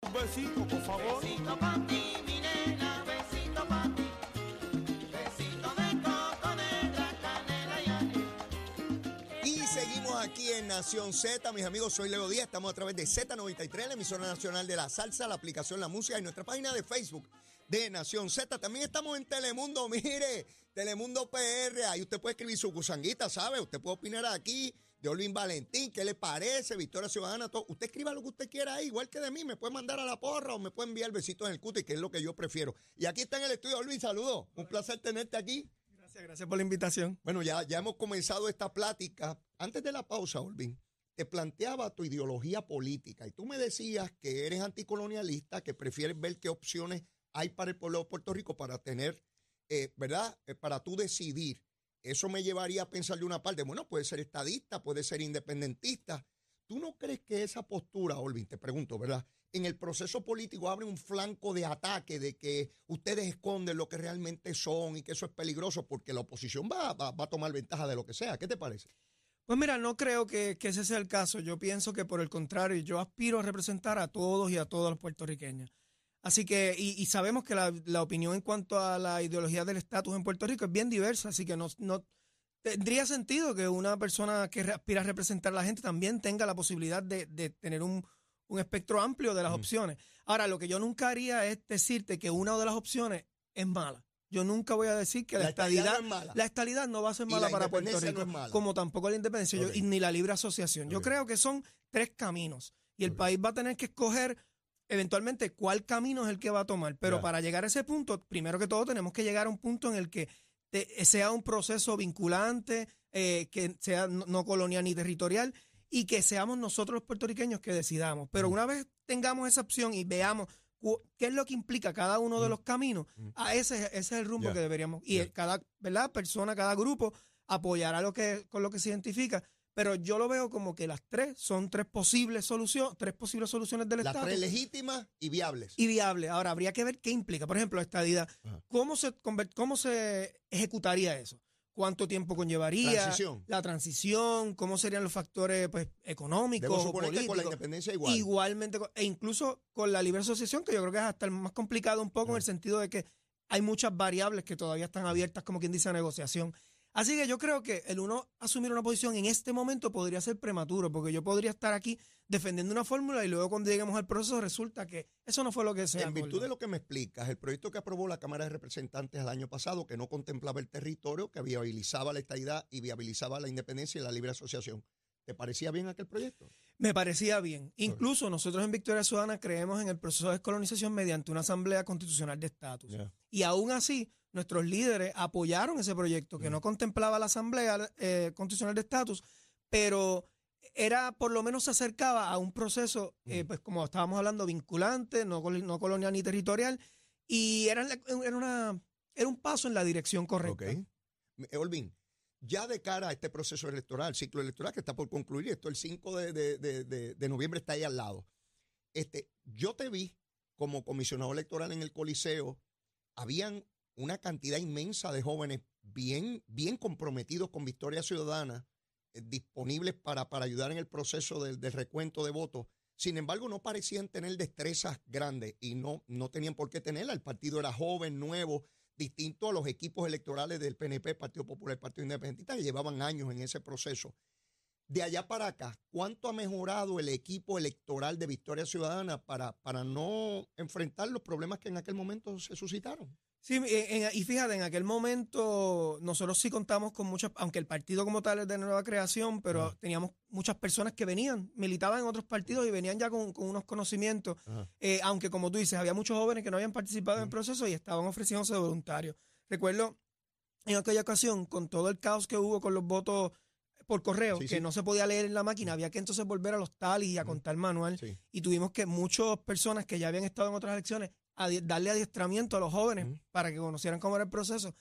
Un besito, por favor. Besito pa' ti, mi nena, besito pa' ti. Besito de coco, negra, canela y. Y seguimos aquí en Nación Z, mis amigos, soy Leo Díaz, estamos a través de Z93, la emisora nacional de la salsa, la aplicación La Música y nuestra página de Facebook de Nación Z. También estamos en Telemundo, mire, Telemundo PR, ahí usted puede escribir su gusanguita, ¿sabe? Usted puede opinar aquí de Olvin Valentín, ¿qué le parece? Victoria Ciudadana, todo. Usted escriba lo que usted quiera ahí, igual que de mí, me puede mandar a la porra o me puede enviar besitos en el cuti, que es lo que yo prefiero. Y aquí está en el estudio, Olvin, saludos, un placer tenerte aquí. Gracias, gracias por la invitación. Bueno, ya, ya hemos comenzado esta plática. Antes de la pausa, Olvin, te planteaba tu ideología política y tú me decías que eres anticolonialista, que prefieres ver qué opciones hay para el pueblo de Puerto Rico para tener, eh, ¿verdad? Eh, para tú decidir. Eso me llevaría a pensar de una parte, bueno, puede ser estadista, puede ser independentista. ¿Tú no crees que esa postura, Olvin, te pregunto, ¿verdad? En el proceso político abre un flanco de ataque de que ustedes esconden lo que realmente son y que eso es peligroso porque la oposición va, va, va a tomar ventaja de lo que sea. ¿Qué te parece? Pues mira, no creo que, ese sea el caso. Yo pienso que por el contrario, yo aspiro a representar a todos y a todos los puertorriqueños. Así que, y, y sabemos que la, la opinión en cuanto a la ideología del estatus en Puerto Rico es bien diversa, así que no, no tendría sentido que una persona que aspira a representar a la gente también tenga la posibilidad de, de tener un, un espectro amplio de las opciones. Ahora, lo que yo nunca haría es decirte que una de las opciones es mala. Yo nunca voy a decir que la, La estadidad estadidad, no es mala. la estadidad no va a ser mala la para Puerto Rico, no es mala. como tampoco la independencia yo- y ni la libre asociación. Yo creo que son tres caminos y el país va a tener que escoger eventualmente cuál camino es el que va a tomar. Pero para llegar a ese punto, primero que todo tenemos que llegar a un punto en el que te- sea un proceso vinculante, eh, que sea no, no colonial ni territorial y que seamos nosotros los puertorriqueños que decidamos. Pero Mm. una vez tengamos esa opción y veamos qué es lo que implica cada uno de Mm. los caminos, Mm. a ese, ese es el rumbo que deberíamos. Y el- cada ¿verdad? persona, cada grupo apoyará lo que, con lo que se identifica. Pero yo lo veo como que las tres son tres posibles soluciones, tres posibles soluciones del Las Estado tres legítimas y viables. y viable. Ahora, habría que ver qué implica. Por ejemplo, esta estadidad. ¿Cómo se, ¿Cómo se ejecutaría eso? ¿Cuánto tiempo conllevaría? Transición. La transición, ¿cómo serían los factores pues, económicos Debo que con la políticos? independencia igual. Igualmente, e incluso con la libre asociación, que yo creo que es hasta el más complicado un poco en el sentido de que hay muchas variables que todavía están abiertas, como quien dice, a negociación. Así que yo creo que el uno asumir una posición en este momento podría ser prematuro, porque yo podría estar aquí defendiendo una fórmula y luego cuando lleguemos al proceso resulta que eso no fue lo que se En virtud de lo que me explicas, el proyecto que aprobó la Cámara de Representantes el año pasado, que no contemplaba el territorio, que viabilizaba la estadidad y viabilizaba la independencia y la libre asociación, ¿te parecía bien aquel proyecto? Me parecía bien. Incluso nosotros en Victoria Ciudadana creemos en el proceso de descolonización mediante una asamblea constitucional de estatus. Y aún así, nuestros líderes apoyaron ese proyecto que no contemplaba la Asamblea eh, Constitucional de Estatus, pero era por lo menos se acercaba a un proceso, eh, pues como estábamos hablando, vinculante, no, no colonial ni territorial, y era, era, una, era un paso en la dirección correcta. Ok. Eh, Olvin, ya de cara a este proceso electoral, ciclo electoral que está por concluir, esto el 5 de, de- de- de- de noviembre está ahí al lado. Este, yo te vi como comisionado electoral en el Coliseo, habían una cantidad inmensa de jóvenes bien, bien comprometidos con Victoria Ciudadana, eh, disponibles para, para ayudar en el proceso del, recuento de votos. Sin embargo, no parecían tener destrezas grandes y no, no tenían por qué tenerla. El partido era joven, nuevo, distinto a los equipos electorales del PNP, Partido Popular, Partido Independentista, que llevaban años en ese proceso. De allá para acá, ¿cuánto ha mejorado el equipo electoral de Victoria Ciudadana para, para no enfrentar los problemas que en aquel momento se suscitaron? Sí, en- en- y fíjate, en aquel momento nosotros sí contamos con muchas, aunque el partido como tal es de nueva creación, pero Ajá. teníamos muchas personas que venían, militaban en otros partidos y venían ya con, con unos conocimientos, eh, aunque como tú dices, había muchos jóvenes que no habían participado en el proceso y estaban ofreciéndose de voluntarios. Recuerdo en aquella ocasión, con todo el caos que hubo con los votos por correo, Sí, que sí. no se podía leer en la máquina, había que entonces volver a los talis y a contar manual Sí. y tuvimos que muchas personas que ya habían estado en otras elecciones adi- darle adiestramiento a los jóvenes para que conocieran cómo era el proceso.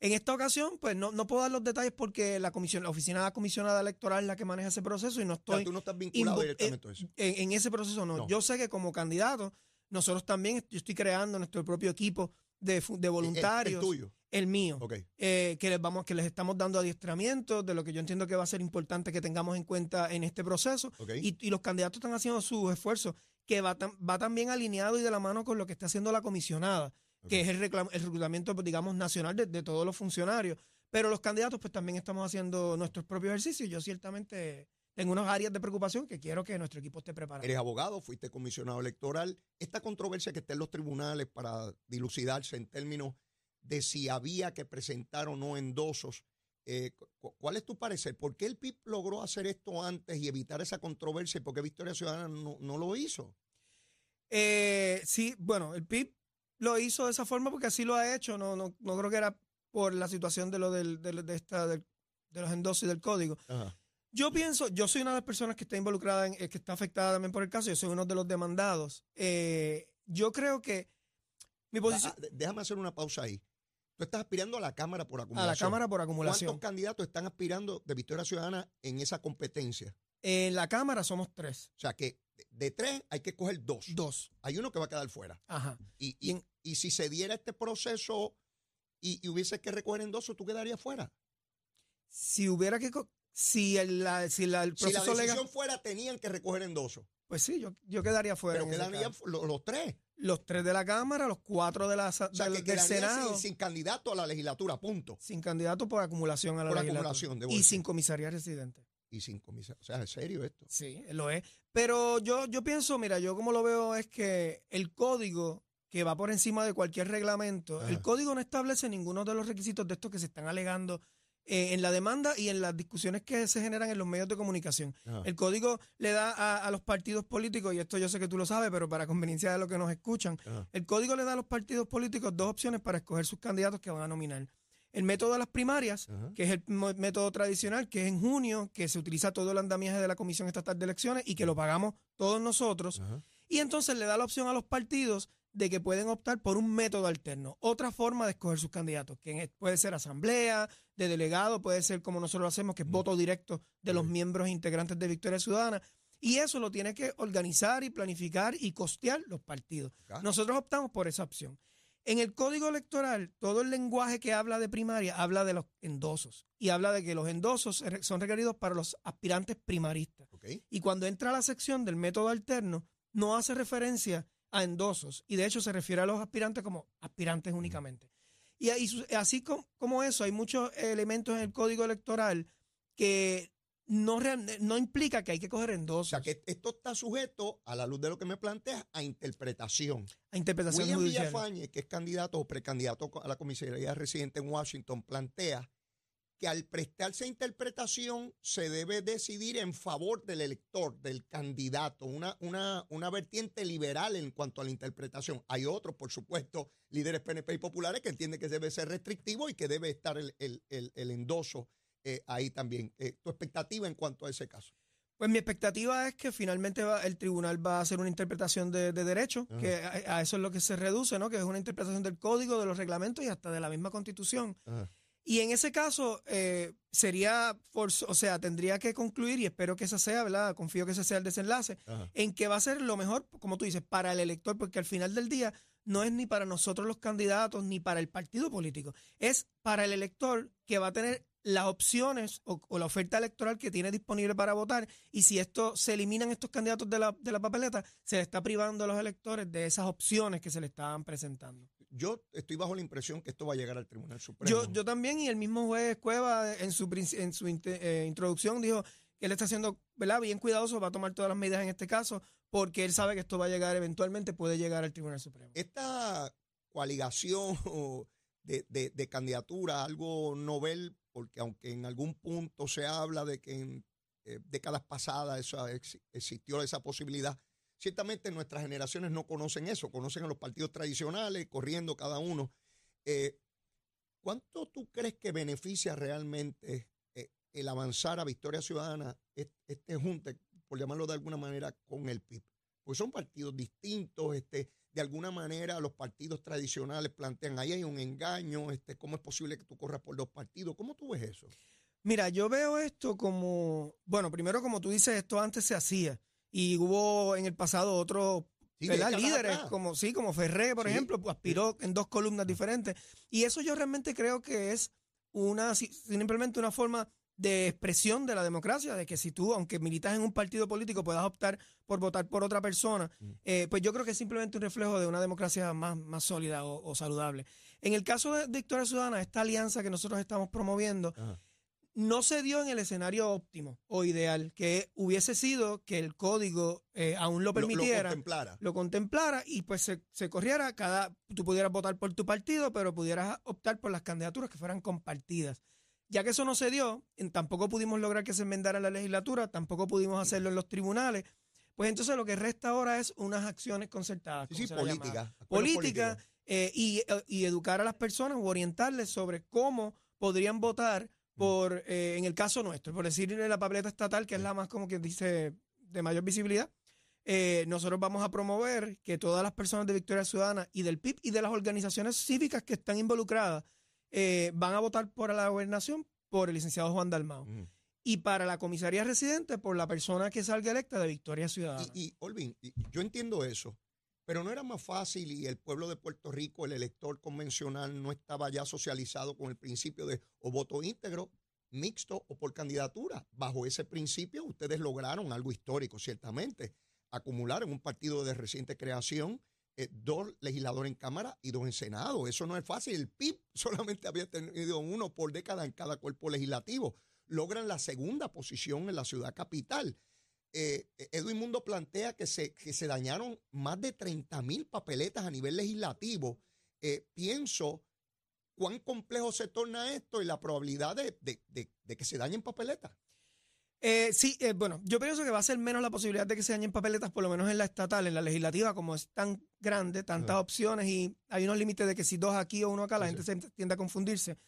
En esta ocasión, pues no, no puedo dar los detalles porque la comisión, la oficina de la comisionada electoral es la que maneja ese proceso y no O sea, estoy tú no estás vinculado directamente a eso. en, en ese proceso. No. No. Yo sé que como candidato, nosotros también, yo estoy creando nuestro propio equipo de, de El- voluntarios. El, tuyo. el mío Ok. eh, que les vamos que les estamos dando adiestramiento de lo que yo entiendo que va a ser importante que tengamos en cuenta en este proceso Ok. y, y los candidatos están haciendo sus esfuerzos que va, tam- va también alineado y de la mano con lo que está haciendo la comisionada, que es el, reclam- el reclutamiento, pues, digamos, nacional de, de todos los funcionarios. Pero los candidatos, pues también estamos haciendo nuestros propios ejercicios. Yo ciertamente tengo unas áreas de preocupación que quiero que nuestro equipo esté preparado. Eres abogado, fuiste comisionado electoral. Esta controversia que está en los tribunales para dilucidarse en términos de si había que presentar o no endosos, eh, cu- ¿cuál es tu parecer? ¿Por qué el PIB logró hacer esto antes y evitar esa controversia y por qué Victoria Ciudadana no, no lo hizo? Eh, sí, bueno, el PIB lo hizo de esa forma porque así lo ha hecho. No, no, no creo que era por la situación de lo del, de, esta, del- de los endosos y del código. Yo pienso, yo soy una de las personas que está involucrada, en, eh, que está afectada también por el caso. Yo soy uno de los demandados. Eh, yo creo que mi posición Ah, ah, déjame hacer una pausa ahí. Tú estás aspirando a la Cámara por a acumulación. la Cámara por acumulación. ¿Cuántos candidatos están aspirando de Victoria Ciudadana en esa competencia? En la Cámara somos tres, O sea que de, tres hay que escoger dos. dos. Hay uno que va a quedar fuera. Ajá. Y, Y y, en- y si se diera este proceso y, y hubiese que recoger endosos, tú quedarías fuera. Si hubiera que, si el, la- si la- el Si la decisión legal, fuera, tenían que recoger endosos. pues sí, yo, yo quedaría fuera. Pero en quedarían los tres. Los tres de la Cámara, los cuatro de la, sa- O sea, del, que del quedarían Senado. sin, sin candidato a la legislatura, punto. Sin candidato por acumulación a la Por legislatura. acumulación, debo Y sin comisaría residente. Y sin comisario. O sea, ¿es serio esto? Sí, lo es. Pero yo, yo pienso, mira, yo como lo veo es que el código que va por encima de cualquier reglamento, Ajá. el código no establece ninguno de los requisitos de estos que se están alegando eh, en la demanda y en las discusiones que se generan en los medios de comunicación. Ajá. El código le da a, a los partidos políticos, y esto yo sé que tú lo sabes, pero para conveniencia de los que nos escuchan, Ajá. el código le da a los partidos políticos dos opciones para escoger sus candidatos que van a nominar. El método de las primarias, Ajá. que es el método tradicional, que es en junio, que se utiliza todo el andamiaje de la Comisión Estatal de Elecciones y que lo pagamos todos nosotros. Y entonces le da la opción a los partidos de que pueden optar por un método alterno, otra forma de escoger sus candidatos, que es- puede ser asamblea, de delegado, puede ser como nosotros lo hacemos, que es voto directo de los miembros integrantes de Victoria Ciudadana. Y eso lo tiene que organizar y planificar y costear los partidos. Nosotros optamos por esa opción. En el código electoral, todo el lenguaje que habla de primaria habla de los endosos y habla de que los endosos son requeridos para los aspirantes primaristas. ¿Ok? Y cuando entra a la sección del método alterno, no hace referencia a endosos y de hecho se refiere a los aspirantes como aspirantes únicamente. Y ahí así com- como eso, hay muchos elementos en el código electoral que no, real- no implica que hay que coger O endosos sea, que esto está sujeto, a la luz de lo que me planteas, a interpretación. a interpretación William judicial. Villafañe, que es candidato o precandidato a la comisaría residente en Washington, plantea que al prestarse interpretación se debe decidir en favor del elector, del candidato, una, una, una vertiente liberal en cuanto a la interpretación. Hay otros, por supuesto, líderes PNP y populares que entienden que debe ser restrictivo y que debe estar el, el- el- el endoso eh, ahí también. Eh, ¿Tu expectativa en cuanto a ese caso? Pues mi expectativa es que finalmente va- el tribunal va a hacer una interpretación de, de derecho, Ajá. que a, a eso es lo que se reduce, ¿no? Que es una interpretación del código, de los reglamentos y hasta de la misma constitución. Y en ese caso eh, sería, forzo- o sea, tendría que concluir, y espero que esa sea, ¿verdad? Confío que ese sea el desenlace, Ajá. en que va a ser lo mejor, como tú dices, para el elector, porque al final del día no es ni para nosotros los candidatos, ni para el partido político, es para el elector que va a tener las opciones o, o la oferta electoral que tiene disponible para votar y si esto se eliminan estos candidatos de la, de la papeleta, se le está privando a los electores de esas opciones que se le estaban presentando. Yo estoy bajo la impresión que esto va a llegar al Tribunal Supremo. Yo, yo también, y el mismo juez Cueva en su, en su eh, introducción dijo que él está siendo ¿verdad? bien cuidadoso, va a tomar todas las medidas en este caso, porque él sabe que esto va a llegar eventualmente, puede llegar al Tribunal Supremo. esta coaligación de, de, de candidatura, algo novel, porque aunque en algún punto se habla de que en eh, décadas pasadas ex- existió esa posibilidad, ciertamente nuestras generaciones no conocen eso, conocen a los partidos tradicionales, corriendo cada uno. Eh, ¿Cuánto tú crees que beneficia realmente eh, el avanzar a Victoria Ciudadana, es- este junte, por llamarlo de alguna manera, con el PIB? Pues son partidos distintos, este, de alguna manera los partidos tradicionales plantean, ahí hay un engaño, este, ¿cómo es posible que tú corras por dos partidos? ¿Cómo tú ves eso? Mira, yo veo esto como, bueno, primero como tú dices, esto antes se hacía y hubo en el pasado otros líderes, como sí, como Ferré, por Sí, ejemplo, pues, aspiró en dos columnas diferentes. Y eso yo realmente creo que es una si- simplemente una forma de expresión de la democracia, de que si tú, aunque militas en un partido político, puedas optar por votar por otra persona, eh, pues yo creo que es simplemente un reflejo de una democracia más, más sólida o, o saludable. En el caso de Victoria Ciudadana, esta alianza que nosotros estamos promoviendo, Ajá. no se dio en el escenario óptimo o ideal, que hubiese sido que el código eh, aún lo Lo- permitiera, Lo, contemplara. lo contemplara y pues se, se corriera cada, tú pudieras votar por tu partido, pero pudieras optar por las candidaturas que fueran compartidas. Ya que eso no se dio, tampoco pudimos lograr que se enmendara en la legislatura, tampoco pudimos hacerlo en los tribunales, pues entonces lo que resta ahora es unas acciones concertadas. Sí, política. Política eh, y, eh, y educar a las personas o orientarles sobre cómo podrían votar por, eh, en el caso nuestro, por decir en la papeleta estatal, que es la más como que dice de mayor visibilidad, eh, nosotros vamos a promover que todas las personas de Victoria Ciudadana y del PIB y de las organizaciones cívicas que están involucradas eh, van a votar por la gobernación por el licenciado Juan Dalmao. Ujú. Y para la comisaría residente por la persona que salga electa de Victoria Ciudadana. Y, y Olvin, yo entiendo eso, pero no era más fácil y el pueblo de Puerto Rico, el elector convencional, no estaba ya socializado con el principio de o voto íntegro, mixto o por candidatura. Bajo ese principio, ustedes lograron algo histórico, ciertamente, acumular en un partido de reciente creación eh, dos legisladores en Cámara y dos en Senado. Eso no es fácil. El PIB solamente había tenido uno por década en cada cuerpo legislativo. Logran la segunda posición en la ciudad capital eh, Edwin Mundo plantea que se, que se dañaron más de 30 mil papeletas a nivel legislativo. Eh, pienso cuán complejo se torna esto y la probabilidad de- de que se dañen papeletas. Eh, sí, eh, bueno, yo pienso que va a ser menos la posibilidad de que se dañen papeletas, por lo menos en la estatal, en la legislativa, como es tan grande, tantas opciones y hay unos límites de que si dos aquí o uno acá, la Sí, gente se tiende a confundirse.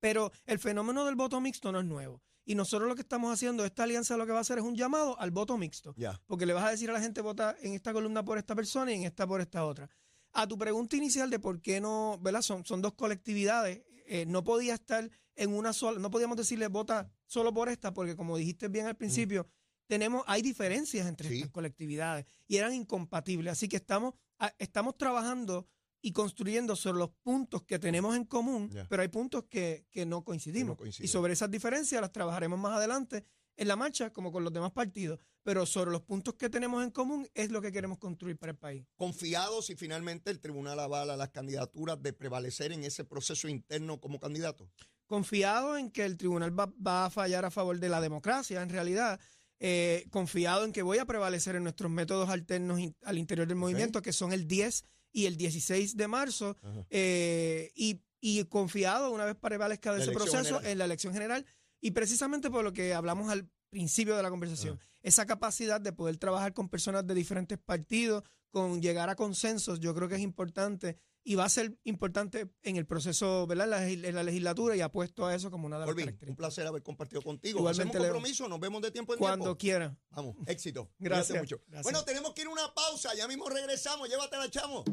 Pero el fenómeno del voto mixto no es nuevo. Y nosotros lo que estamos haciendo, esta alianza lo que va a hacer es un llamado al voto mixto. Porque le vas a decir a la gente vota en esta columna por esta persona y en esta por esta otra. A tu pregunta inicial de por qué no, ¿verdad? Son, son dos colectividades. eh, no podía estar en una sola, no podíamos decirle vota solo por esta, porque como dijiste bien al principio, tenemos, hay diferencias entre Sí. estas colectividades y eran incompatibles. Así que estamos, estamos trabajando y construyendo sobre los puntos que tenemos en común, pero hay puntos que, que no coincidimos. y sobre esas diferencias las trabajaremos más adelante en la marcha, como con los demás partidos. Pero sobre los puntos que tenemos en común es lo que queremos construir para el país. Confiados si finalmente el tribunal avala las candidaturas de prevalecer en ese proceso interno como candidato. Confiado en que el tribunal va, va a fallar a favor de la democracia, en realidad. eh, confiado en que voy a prevalecer en nuestros métodos alternos in- al interior del movimiento, que son el 10 y el 16 de marzo. Eh, y, y confiado, una vez prevalezca de ese proceso, general. en la elección general. Y precisamente por lo que hablamos al principio de la conversación, esa capacidad de poder trabajar con personas de diferentes partidos, con llegar a consensos, yo creo que es importante y va a ser importante en el proceso, ¿verdad? En la, legis- en la legislatura y apuesto a eso como una de las Olvin, un placer haber compartido contigo. Igualmente, Hacemos compromiso, nos vemos de tiempo en Cuando tiempo. quiera. Vamos, éxito. Gracias, mucho. gracias. Bueno, tenemos que ir a una pausa, ya mismo regresamos. Llévatela, chamo.